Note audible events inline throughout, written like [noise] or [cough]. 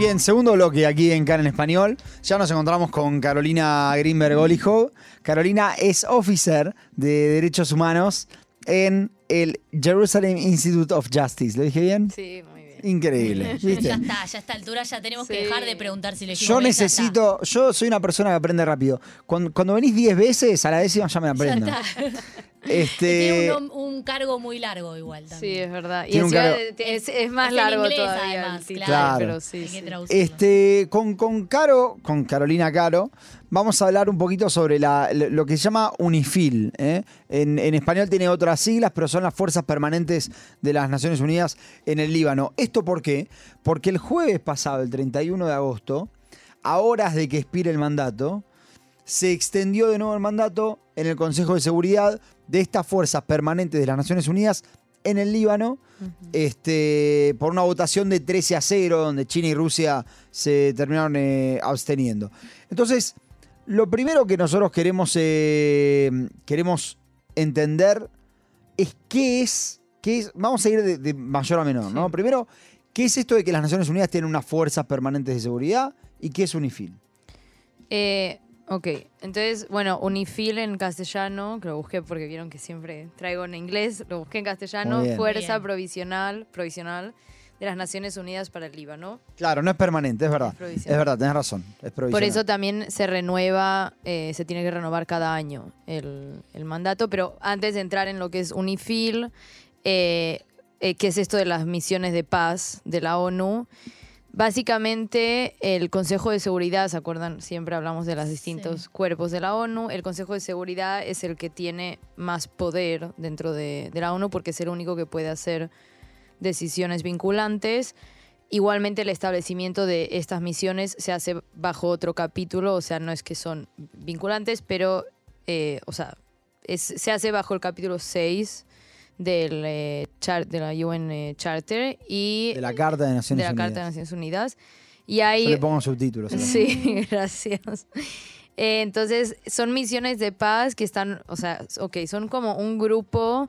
Bien, segundo bloque aquí en Can en Español. Ya nos encontramos con Carolina Greenberg Olijo. Carolina es officer de Derechos Humanos en el Jerusalem Institute of Justice. ¿Lo dije bien? Sí, muy bien. Increíble. [laughs] ¿viste? Ya está, ya a esta altura ya tenemos que dejar de preguntar si le Yo necesito, yo soy una persona que aprende rápido. Cuando, cuando venís 10 veces, a la décima ya me Ya aprendo. está. [laughs] Este, Tiene un, un cargo muy largo igual Sí, también. es verdad. Y Tiene un encima cargo- es, es más Es largo inglés, todavía además, claro. pero sí, sí. Este, con, con Caro, con Carolina Caro, vamos a hablar un poquito sobre la- lo que se llama UNIFIL. ¿eh? En, en español tiene otras siglas, pero son las Fuerzas Permanentes de las Naciones Unidas en el Líbano. ¿Esto por qué? Porque el jueves pasado, el 31 de agosto, a horas de que expire el mandato, se extendió de nuevo el mandato en el Consejo de Seguridad de estas fuerzas permanentes de las Naciones Unidas en el Líbano, este, por una votación de 13 a 0, donde China y Rusia se terminaron eh, absteniendo. Entonces, lo primero que nosotros queremos, eh, queremos entender es qué es, qué es, vamos a ir de, de mayor a menor, ¿no? Primero, ¿qué es esto de que las Naciones Unidas tienen unas fuerzas permanentes de seguridad y qué es UNIFIL? Eh, ok, entonces, bueno, Unifil en castellano, que lo busqué porque vieron que siempre traigo en inglés, lo busqué en castellano, Muy bien. Fuerza Bien. Provisional, Provisional de las Naciones Unidas para el Líbano. Claro, no es permanente, es verdad. Es provisional. Verdad, tenés razón. Es Por provisional. eso también se renueva, eh, se tiene que renovar cada año el, el mandato, pero antes de entrar en lo que es UNIFIL, eh, eh, que es esto de las misiones de paz de la ONU, básicamente el Consejo de Seguridad, ¿se acuerdan? Siempre hablamos de los distintos Sí. cuerpos de la ONU, el Consejo de Seguridad es el que tiene más poder dentro de, de la ONU porque es el único que puede hacer decisiones vinculantes. Igualmente el establecimiento de estas misiones se hace bajo otro capítulo, o sea, no es que son vinculantes, pero, eh, o sea, es- se hace bajo el capítulo 6 del, eh, char- de la UN eh, Charter y De la Carta de Naciones de la Unidas. Carta de Naciones Unidas. Y Yo hay le pongo subtítulos. Sí, [laughs] gracias. Eh, entonces, son misiones de paz que están, o sea, ok, son como un grupo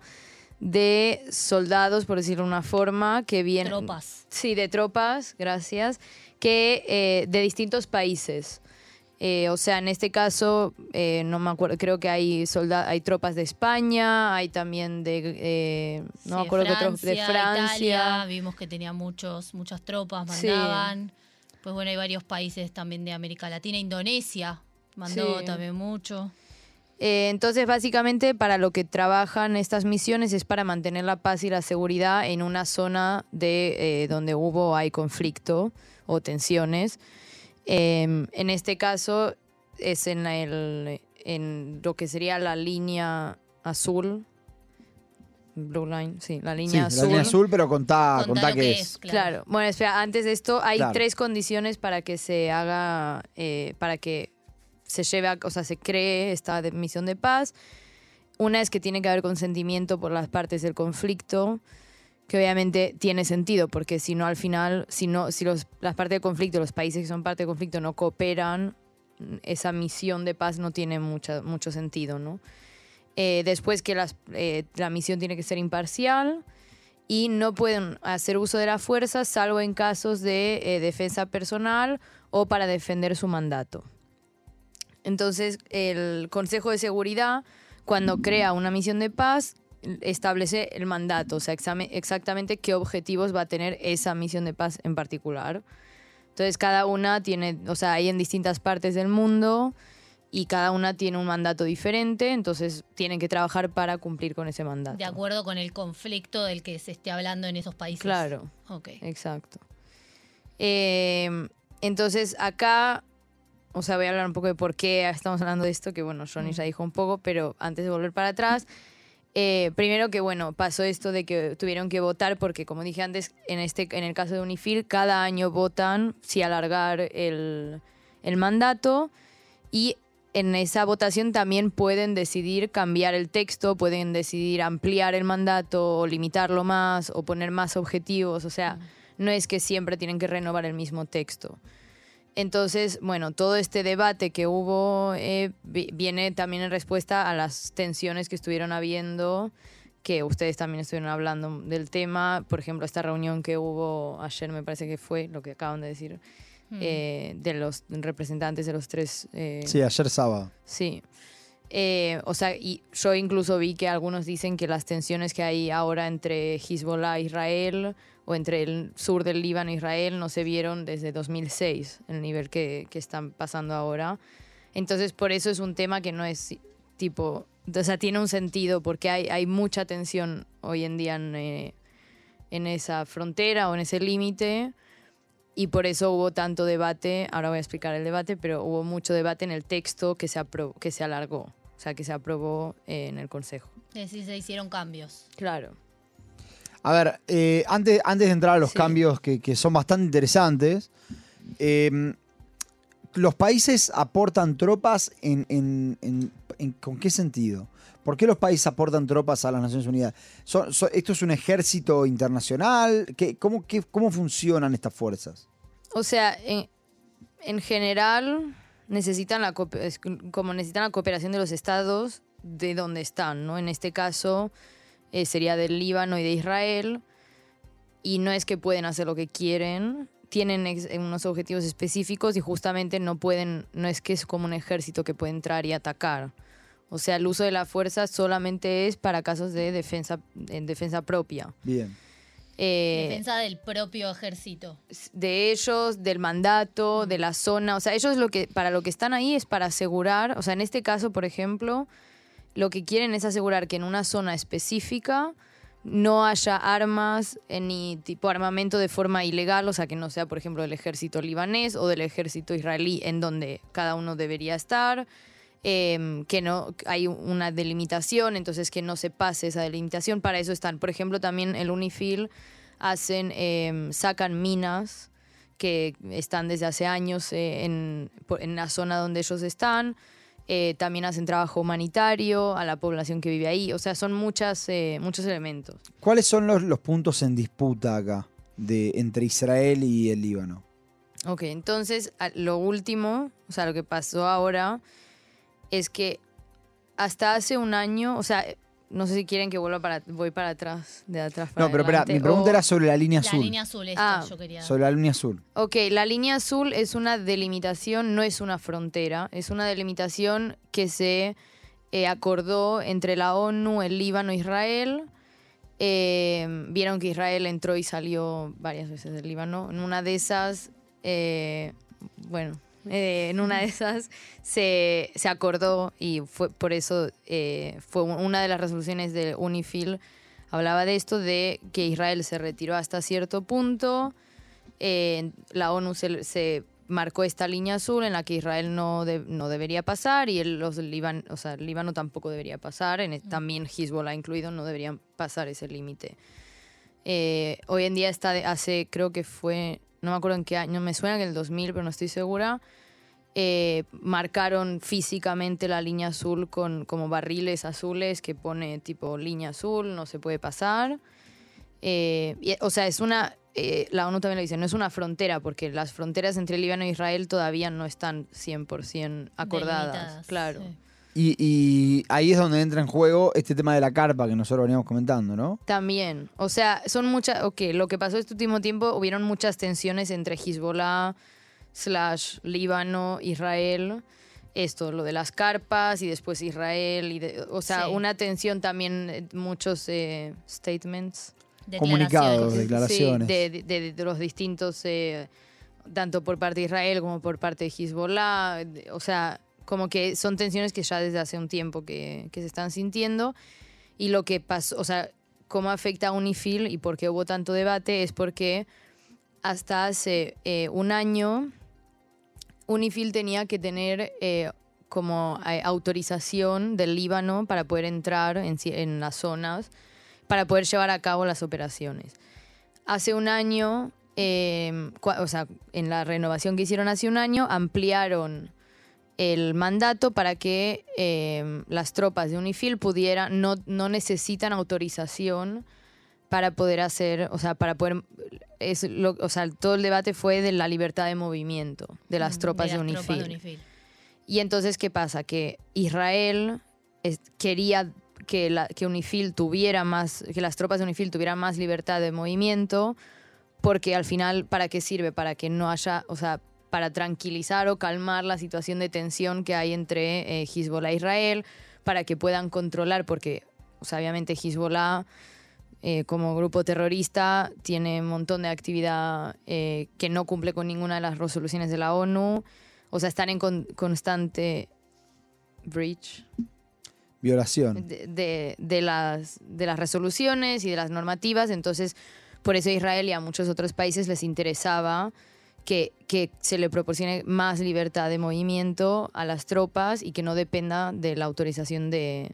de soldados, por decirlo de una forma, que vienen... Tropas. Sí, de tropas, gracias, que eh, de distintos países. Eh, o sea, en este caso, eh, no me acuerdo, creo que hay solda hay tropas de España, hay también de, eh, no me Sí, acuerdo qué otros, de Francia. Italia, vimos que tenía muchos, muchas tropas, Sí. mandaban. Pues bueno, hay varios países también de América Latina. Indonesia mandó Sí. también mucho. Eh, entonces, básicamente, para lo que trabajan estas misiones es para mantener la paz y la seguridad en una zona de eh, donde hubo hay conflicto o tensiones. Eh, en este caso es en, el, en lo que sería la línea azul. Blue line, sí, la Sí, línea la azul. línea azul, pero contá, Contá qué que es. es. Claro. Bueno, espera, antes de esto hay Claro. tres condiciones para que se haga, eh, para que se lleve, a- o sea, se cree esta de- misión de paz. Una es que tiene que haber consentimiento por las partes del conflicto, que obviamente tiene sentido, porque si no al final, si no, si las partes del conflicto, los países que son parte del conflicto no cooperan, esa misión de paz no tiene mucha, mucho sentido, ¿no? Eh, después que las, eh, la misión tiene que ser imparcial y no pueden hacer uso de la fuerza salvo en casos de eh, defensa personal o para defender su mandato. Entonces, el Consejo de Seguridad, cuando crea una misión de paz, establece el mandato, o sea, exactamente qué objetivos va a tener esa misión de paz en particular. Entonces, cada una tiene, o sea, hay en distintas partes del mundo y cada una tiene un mandato diferente, entonces tienen que trabajar para cumplir con ese mandato. De acuerdo con el conflicto del que se esté hablando en esos países. Claro. Ok. Exacto. Eh, entonces, acá, o sea, voy a hablar un poco de por qué estamos hablando de esto, que bueno, Johnny ya dijo un poco, pero antes de volver para atrás, eh, primero que bueno, pasó esto de que tuvieron que votar, porque como dije antes, en, este, en el caso de Unifil, cada año votan si alargar el, el mandato y en esa votación también pueden decidir cambiar el texto, pueden decidir ampliar el mandato o limitarlo más o poner más objetivos, o sea, no es que siempre tienen que renovar el mismo texto. Entonces, bueno, todo este debate que hubo eh, vi- viene también en respuesta a las tensiones que estuvieron habiendo que ustedes también estuvieron hablando del tema. Por ejemplo, esta reunión que hubo ayer, me parece que fue lo que acaban de decir, Mm. eh, de los representantes de los tres. eh, Sí, ayer sábado. Sí. Eh, o sea, y yo incluso vi que algunos dicen que las tensiones que hay ahora entre Hezbollah e Israel o entre el sur del Líbano e Israel no se vieron desde 2006, el nivel que, que están pasando ahora. Entonces, por eso es un tema que no es tipo, o sea, tiene un sentido porque hay, hay mucha tensión hoy en día en, eh, en esa frontera o en ese límite. Y por eso hubo tanto debate, ahora voy a explicar el debate, pero hubo mucho debate en el texto que se, que se alargó, sea, que se aprobó eh, en el Consejo. Es decir, se hicieron cambios. Claro. A ver, eh, antes, antes de entrar a los Sí. cambios que, que son bastante interesantes, eh, ¿los países aportan tropas en, en- en- en- con qué sentido? ¿Por qué los países aportan tropas a las Naciones Unidas? ¿Son- son- ¿Esto es un ejército internacional? ¿Qué, cómo, qué- ¿Cómo funcionan estas fuerzas? O sea, en, en general necesitan la como necesitan la cooperación de los estados de donde están, ¿no? En este caso eh, sería del Líbano y de Israel y no es que pueden hacer lo que quieren, tienen unos objetivos específicos y justamente no pueden, no es que es como un ejército que puede entrar y atacar. O sea, el uso de la fuerza solamente es para casos de defensa, en defensa propia. Bien. Eh, Defensa del propio ejército. de ellos, del mandato, de la zona. O sea, ellos lo que, para lo que están ahí es para asegurar, o sea, en este caso, por ejemplo, lo que quieren es asegurar que en una zona específica no haya armas eh, ni tipo armamento de forma ilegal, o sea, que no sea, por ejemplo, del ejército libanés o del ejército israelí, en donde cada uno debería estar. Em, que no hay una delimitación, entonces que no se pase esa delimitación. Para eso están, por ejemplo, también el UNIFIL hacen, em, sacan minas que están desde hace años eh, en, en la zona donde ellos están. Eh, también hacen trabajo humanitario a la población que vive ahí. O sea, son muchas, eh, muchos elementos. ¿Cuáles son los, los puntos en disputa acá de, entre Israel y el Líbano? Ok, entonces lo último, o sea, lo que pasó ahora es que hasta hace un año, o sea, no sé si quieren que vuelva para, voy para atrás, de atrás para No, pero espera, mi pregunta o- era sobre la línea La azul. línea azul, esto Ah, yo quería. Sobre la línea azul. Ok, la línea azul es una delimitación, no es una frontera, es una delimitación que se eh, acordó entre la ONU, el Líbano e Israel. Eh, Vieron que Israel entró y salió varias veces del Líbano. En una de esas, eh, bueno, eh, en una de esas se, se acordó y fue por eso eh, fue un- una de las resoluciones de UNIFIL hablaba de esto, de que Israel se retiró hasta cierto punto. Eh, la ONU se, se marcó esta línea azul en la que Israel no, de- no debería pasar y el, los Líban, o sea, el Líbano tampoco debería pasar. En, el- también Hezbollah incluido no deberían pasar ese límite. Hoy en día está de- hace, creo que fue, no me acuerdo en qué año, me suena que el 2000, pero no estoy segura. eh, marcaron físicamente la línea azul con como barriles azules que pone tipo línea azul, no se puede pasar. Eh, y- o sea, es una, eh, la ONU también lo dice, no es una frontera, porque las fronteras entre Líbano e Israel todavía no están 100% acordadas. Claro. sí. Y, y ahí es donde entra en juego este tema de la carpa que nosotros veníamos comentando, ¿no? También, o sea, son muchas, ok, lo que pasó este último tiempo, hubieron muchas tensiones entre Hezbollah, slash Líbano, Israel, esto, lo de las carpas y después Israel, y de- o sea, Sí. una tensión también, eh, muchos eh, statements. Comunicados, Declaraciones. declaraciones. Sí, de, de- de- de los distintos, eh, tanto por parte de Israel como por parte de Hezbollah. de- O sea, como que son tensiones que ya desde hace un tiempo que, que se están sintiendo. Y lo que pasó, o sea, cómo afecta a UNIFIL y por qué hubo tanto debate es porque hasta hace eh, un año UNIFIL tenía que tener eh, como eh, autorización del Líbano para poder entrar en, en las zonas, para poder llevar a cabo las operaciones. Hace un año, eh, o sea, en la renovación que hicieron hace un año, ampliaron el mandato para que eh, las tropas de UNIFIL pudieran, no, no necesitan autorización para poder hacer, o sea, para poder, es lo, o sea, todo el debate fue de la libertad de movimiento de las tropas de, las UNIFIL. tropas de UNIFIL. Y entonces, ¿qué pasa? Que Israel es- quería que, la, que UNIFIL tuviera más, que las tropas de UNIFIL tuvieran más libertad de movimiento, porque al final, ¿para qué sirve? Para que no haya, o sea, para tranquilizar o calmar la situación de tensión que hay entre eh, Hezbollah e Israel, para que puedan controlar, porque o sea, obviamente Hezbollah eh, como grupo terrorista tiene un montón de actividad eh, que no cumple con ninguna de las resoluciones de la ONU, o sea, están en con- constante breach Violación. de, de- de las, de las resoluciones y de las normativas. Entonces, por eso a Israel y a muchos otros países les interesaba que, que se le proporcione más libertad de movimiento a las tropas y que no dependa de la autorización de,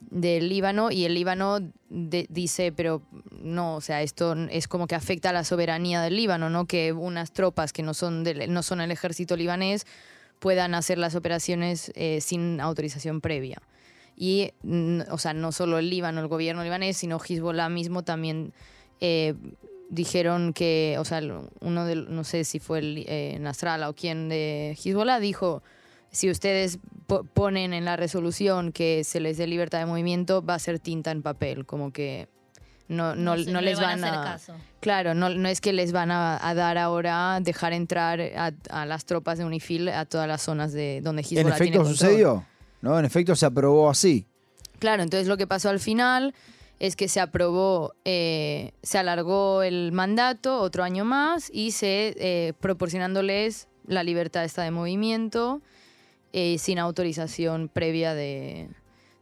del Líbano. Y el Líbano de- dice, pero no, o sea, esto es como que afecta a la soberanía del Líbano, ¿no? Que unas tropas que no son, del, no son el ejército libanés puedan hacer las operaciones eh, sin autorización previa. Y, mm, o sea, no solo el Líbano, el gobierno libanés, sino Hezbollah mismo también eh, dijeron que, o sea, uno de, no sé si fue el eh, Nasrallah o quién de Hezbollah, dijo, si ustedes po- ponen en la resolución que se les dé libertad de movimiento, va a ser tinta en papel, como que no, no, no le les van van a hacer caso. Claro, no, no es que les van a, a dar ahora dejar entrar a, a las tropas de UNIFIL a todas las zonas de donde En Hezbollah tiene efecto control. sucedió, ¿no? En efecto se aprobó así. Claro, entonces lo que pasó al final es que se aprobó, eh, se alargó el mandato otro año más y se eh, proporcionándoles la libertad esta de movimiento eh, sin autorización previa de,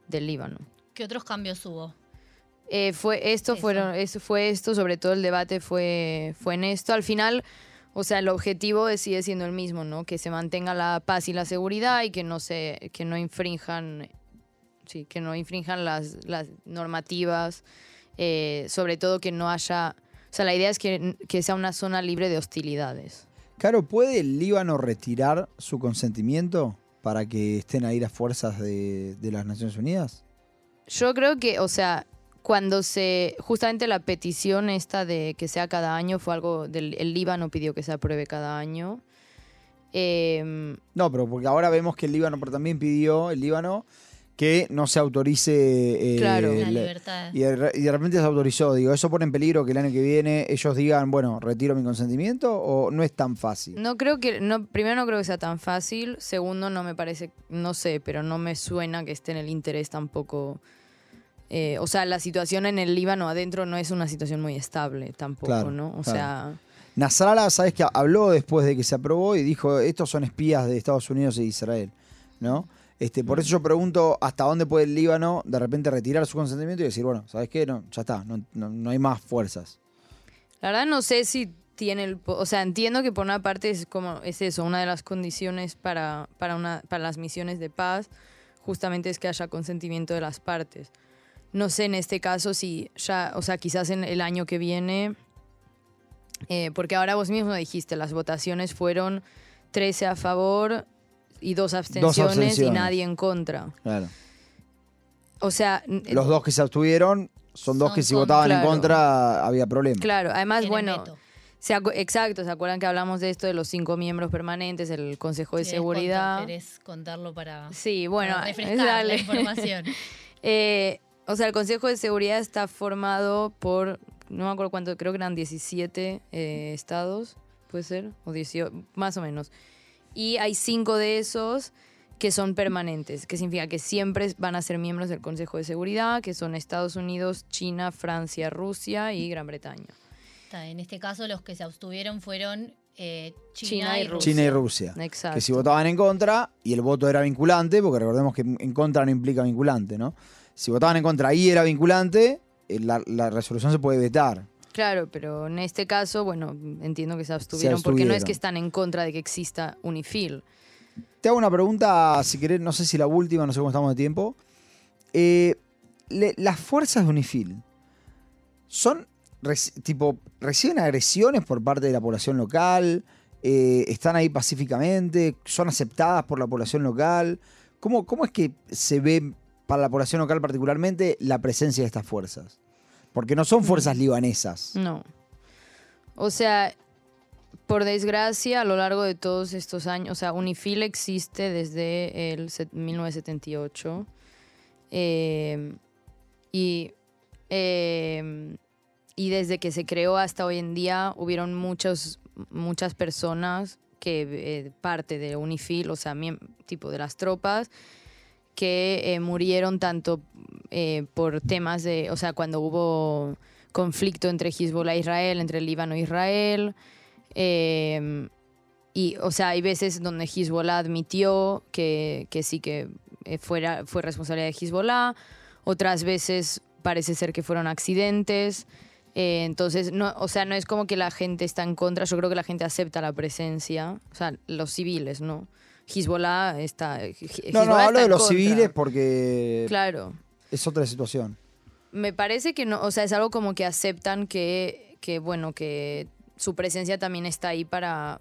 del Líbano. ¿Qué otros cambios hubo? Eh, fue esto Eso. fueron eso fue esto sobre todo el debate fue fue en esto al final o sea el objetivo sigue siendo el mismo no que se mantenga la paz y la seguridad y que no se que no infrinjan sí que no infrinjan las las normativas eh, sobre todo que no haya o sea la idea es que, que sea una zona libre de hostilidades Caro, ¿puede el Líbano retirar su consentimiento para que estén ahí las fuerzas de, de las Naciones Unidas? Yo creo que, o sea, cuando se. Justamente la petición esta de que sea cada año fue algo. Del, el Líbano pidió que se apruebe cada año. Eh, No, pero porque ahora vemos que el Líbano pero también pidió, el Líbano, que no se autorice... eh, Claro. La libertad. y, de, re- y de repente se autorizó. Digo, ¿eso pone en peligro que el año que viene ellos digan, bueno, retiro mi consentimiento o no es tan fácil? no creo que. No, primero, no creo que sea tan fácil. Segundo, no me parece. No sé, pero no me suena que esté en el interés tampoco. eh, o sea, la situación en el Líbano adentro no es una situación muy estable tampoco, Claro, ¿no? O claro. sea. Nasrallah, ¿sabes que Habló después de que se aprobó y dijo, estos son espías de Estados Unidos e Israel, ¿no? Este, por eso yo pregunto hasta dónde puede el Líbano de repente retirar su consentimiento y decir, bueno, ¿sabes qué? No, ya está, no, no- no hay más fuerzas. La verdad no sé si tiene el... O sea, entiendo que por una parte es como es eso, una de las condiciones para, para, una, para las misiones de paz justamente es que haya consentimiento de las partes. No sé en este caso si ya, o sea, quizás en el año que viene, eh, porque ahora vos mismo dijiste, las votaciones fueron 13 a favor y dos abstenciones, y abstenciones. nadie en contra. Claro. O sea, Los dos que se abstuvieron son dos Son que si votaban en contra había problema. claro, además, bueno. Se exacto, ¿se acuerdan que hablamos de esto de los cinco miembros permanentes del Consejo de ¿Querés Seguridad? contar- ¿Querés contarlo para, Sí, bueno, para refrescar dale. la información? [laughs] Eh, o sea, el Consejo de Seguridad está formado por, no me acuerdo cuánto, creo que eran 17 eh, estados, puede ser, o 18, más o menos. Y hay cinco de esos que son permanentes, que significa que siempre van a ser miembros del Consejo de Seguridad, que son Estados Unidos, China, Francia, Rusia y Gran Bretaña. En este caso, los que se abstuvieron fueron eh, China, China y y Rusia. China y Rusia. Exacto. Que si votaban en contra y el voto era vinculante, porque recordemos que en contra no implica vinculante, ¿no? Si votaban en contra y era vinculante, eh, la, la resolución se puede vetar. Claro, pero en este caso, bueno, entiendo que se abstuvieron, porque no es que están en contra de que exista UNIFIL. Te hago una pregunta, si querés, no sé si la última, no sé cómo estamos de tiempo. Eh, le- las fuerzas de UNIFIL son reci- tipo reciben agresiones por parte de la población local, Eh, están ahí pacíficamente, son aceptadas por la población local. ¿Cómo, cómo es que se ve para la población local particularmente la presencia de estas fuerzas? Porque no son fuerzas libanesas. No. O sea, por desgracia, a lo largo de todos estos años, o sea, UNIFIL existe desde el set- 1978. Eh, Y, eh, y desde que se creó hasta hoy en día hubieron muchos, muchas personas que eh, parte de UNIFIL, o sea, tipo de las tropas, que eh, murieron tanto eh, por temas de, o sea, cuando hubo conflicto entre Hezbollah e Israel, entre el Líbano e Israel. eh, y, o sea, hay veces donde Hezbollah admitió que, que sí que eh, fuera, fue responsabilidad de Hezbollah, otras veces parece ser que fueron accidentes. Entonces, no, o sea, no es como que la gente está en contra, yo creo que la gente acepta la presencia, o sea, los civiles, ¿no? Hezbollah está... No, no, Hezbollah hablo de los contra. civiles porque Claro. es otra situación. Me parece que no, o sea, es algo como que aceptan que, que, bueno, que su presencia también está ahí para,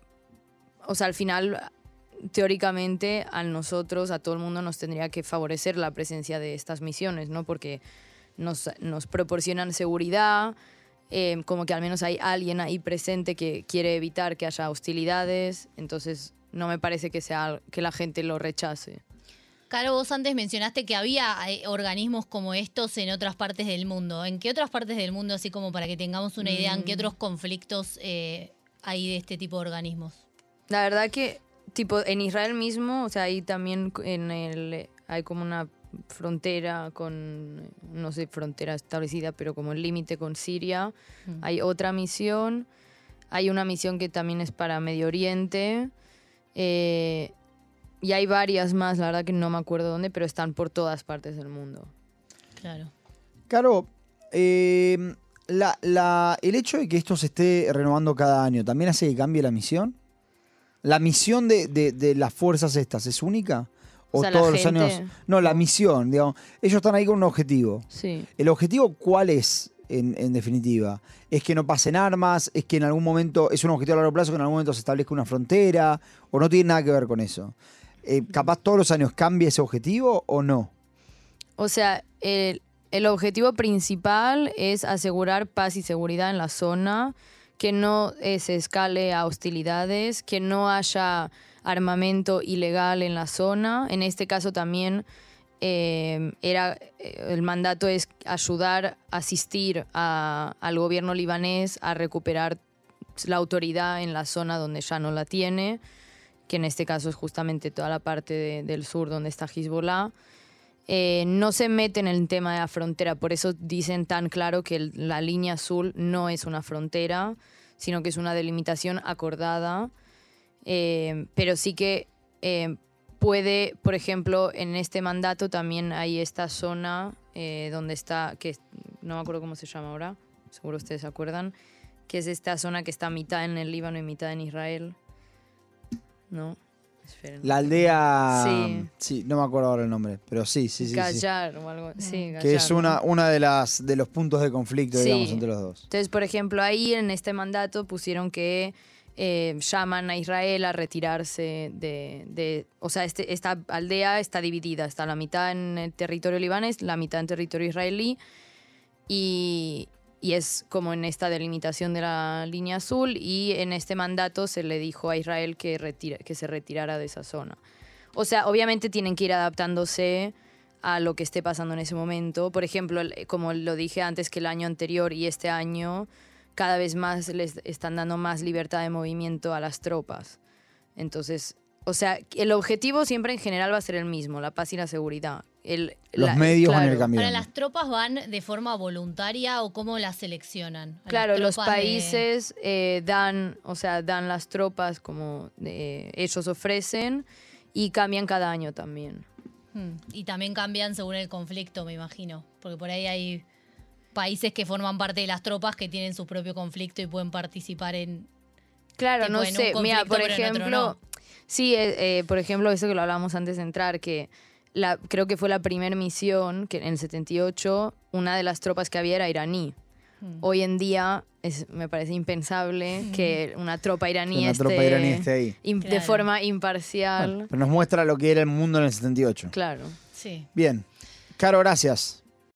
o sea, al final, teóricamente, a nosotros, a todo el mundo nos tendría que favorecer la presencia de estas misiones, ¿no? Porque nos, nos proporcionan seguridad, eh, como que al menos hay alguien ahí presente que quiere evitar que haya hostilidades, entonces no me parece que sea que la gente lo rechace. Caro, vos antes mencionaste que había eh, organismos como estos en otras partes del mundo. ¿En qué otras partes del mundo, así como para que tengamos una idea, en qué otros conflictos eh, hay de este tipo de organismos? La verdad que, tipo, en Israel mismo, o sea, ahí también en el, hay como una frontera con, no sé, frontera establecida, pero como el límite con Siria. Mm. Hay otra misión. Hay una misión que también es para Medio Oriente. Eh, y hay varias más, la verdad que no me acuerdo dónde, pero están por todas partes del mundo. Claro. Caro, eh, la- la- el hecho de que esto se esté renovando cada año, ¿también hace que cambie la misión? ¿La misión de, de- de las fuerzas estas es única? ¿O, O sea, la todos los gente- años? No, la misión, digamos. Ellos están ahí con un objetivo. Sí. ¿El objetivo cuál es, en, definitiva? ¿Es que no pasen armas? ¿Es que en algún momento, es un objetivo a largo plazo, que en algún momento se establezca una frontera? ¿O no tiene nada que ver con eso? Eh, ¿Capaz todos los años cambia ese objetivo o no? O sea, el, el objetivo principal es asegurar paz y seguridad en la zona, que no eh, se escale a hostilidades, que no haya armamento ilegal en la zona. En este caso también eh, era, eh, el mandato es ayudar, asistir al gobierno libanés a recuperar la autoridad en la zona donde ya no la tiene, que en este caso es justamente toda la parte de- del sur donde está Hezbollah. Eh, no se mete en el tema de la frontera, por eso dicen tan claro que la línea azul no es una frontera, sino que es una delimitación acordada, Eh, pero sí que puede, por ejemplo, en este mandato también hay esta zona eh, donde está, que no me acuerdo cómo se llama ahora, seguro ustedes se acuerdan, que es esta zona que está mitad en el Líbano y mitad en Israel. ¿No? Esperen. La aldea. Sí. Sí, no me acuerdo ahora el nombre, pero sí, sí, sí. sí. Gallar o algo sí, Que Gallar, es ¿no? una, una de las de los puntos de conflicto, Sí. digamos, entre los dos. Entonces, por ejemplo, ahí en este mandato pusieron que eh, llaman a Israel a retirarse de... de- o sea, este- esta aldea está dividida, está la mitad en el territorio libanés, la mitad en territorio israelí, y, y es como en esta delimitación de la línea azul, y en este mandato se le dijo a Israel que, retira- que se retirara de esa zona. O sea, obviamente tienen que ir adaptándose a lo que esté pasando en ese momento. Por ejemplo, como lo dije antes que el año anterior y este año, cada vez más les están dando más libertad de movimiento a las tropas. Entonces, o sea, el objetivo siempre en general va a ser el mismo, la paz y la seguridad. El, Los la- medios van a ir cambiando. Ahora, ¿las tropas van de forma voluntaria o cómo las seleccionan? Las Claro, los de- países eh, dan, o sea, dan las tropas como eh, ellos ofrecen y cambian cada año también. Hmm, Y también cambian según el conflicto, me imagino. Porque por ahí hay países que forman parte de las tropas que tienen su propio conflicto y pueden participar en... Claro, Tipo, no en un sé. Mira, por ejemplo, no. sí, eh, eh, por ejemplo, eso que lo hablábamos antes de entrar, que la, creo que fue la primera misión, que en el 78, una de las tropas que había era iraní. Hmm. Hoy en día es, me parece impensable que una tropa iraní una esté, tropa iraní esté ahí. de forma imparcial. Pero nos muestra lo que era el mundo en el 78. Claro. Sí. Bien. Caro, gracias.